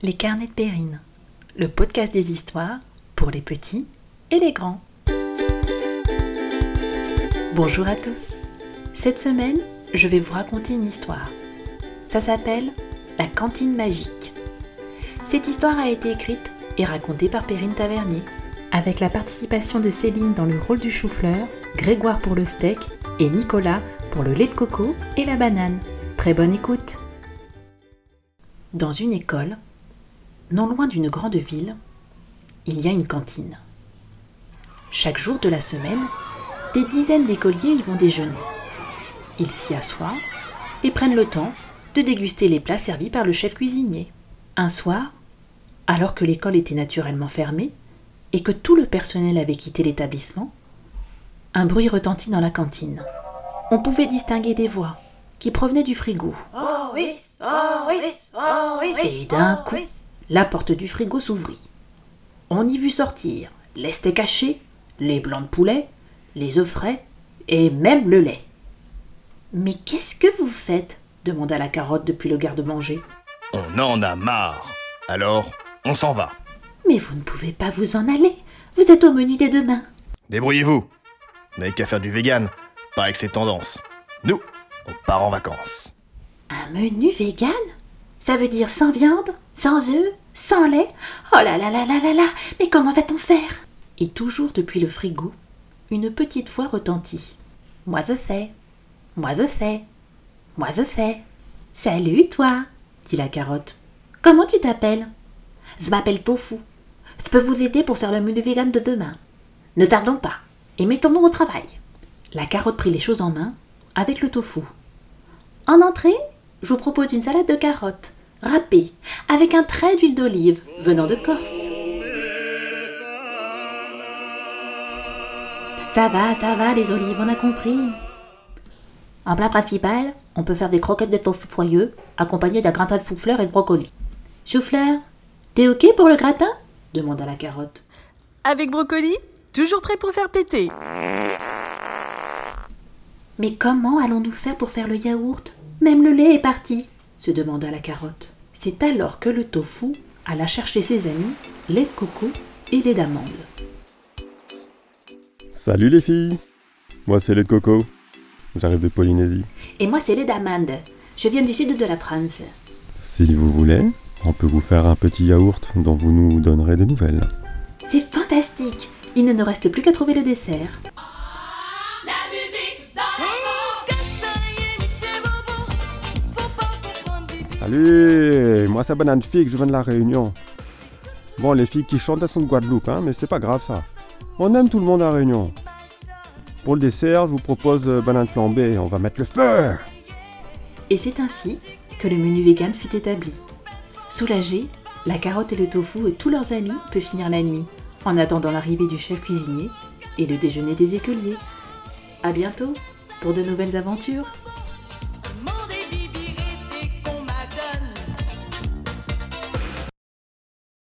Les carnets de Périne, le podcast des histoires pour les petits et les grands. Bonjour à tous. Cette semaine, je vais vous raconter une histoire. Ça s'appelle La cantine magique. Cette histoire a été écrite et racontée par Perrine Tavernier, avec la participation de Céline dans le rôle du chou-fleur, Grégoire pour le steak et Nicolas pour le lait de coco et la banane. Très bonne écoute. Dans une école, non loin d'une grande ville, il y a une cantine. Chaque jour de la semaine, des dizaines d'écoliers y vont déjeuner. Ils s'y assoient et prennent le temps de déguster les plats servis par le chef cuisinier. Un soir, alors que l'école était naturellement fermée et que tout le personnel avait quitté l'établissement, un bruit retentit dans la cantine. On pouvait distinguer des voix qui provenaient du frigo. Oh oui, oh oui, oh oui. Et d'un coup, la porte du frigo s'ouvrit. On y vit sortir les steaks hachés, les blancs de poulet, les œufs frais et même le lait. Mais qu'est-ce que vous faites? demanda la carotte depuis le garde-manger. On en a marre. Alors, on s'en va. Mais vous ne pouvez pas vous en aller. Vous êtes au menu dès demain. Débrouillez-vous. Vous n'avez qu'à faire du vegan, pas avec ces tendances. Nous, on part en vacances. Un menu vegan? Ça veut dire sans viande, sans œufs, sans lait Oh là là là là là là Mais comment va-t-on faire? Et toujours depuis le frigo, une petite voix retentit. Moi je sais. Moi je sais. Moi je sais. Salut toi, dit la carotte. Comment tu t'appelles? Je m'appelle Tofu. Je peux vous aider pour faire le menu vegan de demain. Ne tardons pas et mettons-nous au travail. La carotte prit les choses en main avec le tofu. En entrée, je vous propose une salade de carottes, râpée, avec un trait d'huile d'olive venant de Corse. Ça va, ça va, les olives, on a compris. En plat principal, on peut faire des croquettes de tofu foyeux, accompagnées d'un gratin de chou-fleur et de brocoli. Chou-fleur, t'es ok pour le gratin? demanda la carotte. Avec brocoli Toujours prêt pour faire péter. Mais comment allons-nous faire pour faire le yaourt? Même le lait est parti se demanda la carotte. C'est alors que le tofu alla chercher ses amis, lait de coco et lait d'amande. Salut les filles Moi c'est lait de coco. J'arrive de Polynésie. Et moi, c'est lait d'amande. Je viens du sud de la France. Si vous voulez, on peut vous faire un petit yaourt dont vous nous donnerez des nouvelles. C'est fantastique Il ne nous reste plus qu'à trouver le dessert. Salut Moi c'est Banane Fig, je viens de la Réunion. Bon, les filles qui chantent elles sont de Guadeloupe, hein, mais c'est pas grave ça. On aime tout le monde à Réunion. Pour le dessert, je vous propose euh, banane flambée, on va mettre le feu Et c'est ainsi que le menu vegan fut établi. Soulagés, la carotte et le tofu et tous leurs amis peuvent finir la nuit, en attendant l'arrivée du chef cuisinier et le déjeuner des écoliers. À bientôt pour de nouvelles aventures